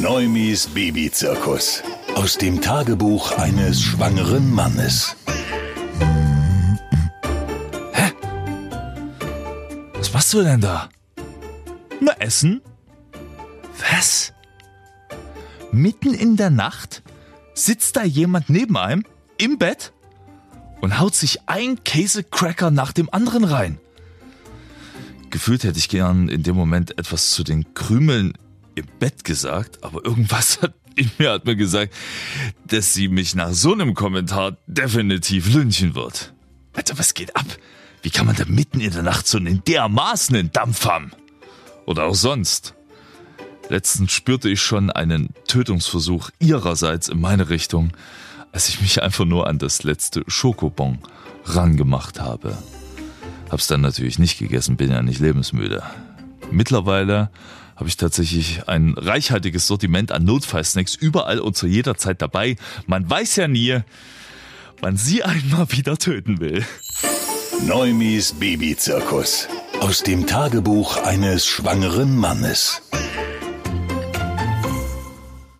Neumis Babyzirkus. Aus dem Tagebuch eines schwangeren Mannes. Was machst du denn da? Na, essen? Was? Mitten in der Nacht sitzt da jemand neben einem im Bett und haut sich ein Käsecracker nach dem anderen rein. Gefühlt hätte ich gern in dem Moment etwas zu den Krümeln im Bett gesagt, aber irgendwas hat in mir hat mir gesagt, dass sie mich nach so einem Kommentar definitiv lynchen wird. Alter, was geht ab? Wie kann man da mitten in der Nacht so einen dermaßenen Dampf haben? Oder auch sonst. Letztens spürte ich schon einen Tötungsversuch ihrerseits in meine Richtung, als ich mich einfach nur an das letzte Schokobon rangemacht habe. Hab's dann natürlich nicht gegessen, bin ja nicht lebensmüde. Mittlerweile habe ich tatsächlich ein reichhaltiges Sortiment an Notfallsnacks überall und zu jeder Zeit dabei. Man weiß ja nie, wann sie einmal wieder töten will. Neumis Babyzirkus. Aus dem Tagebuch eines schwangeren Mannes.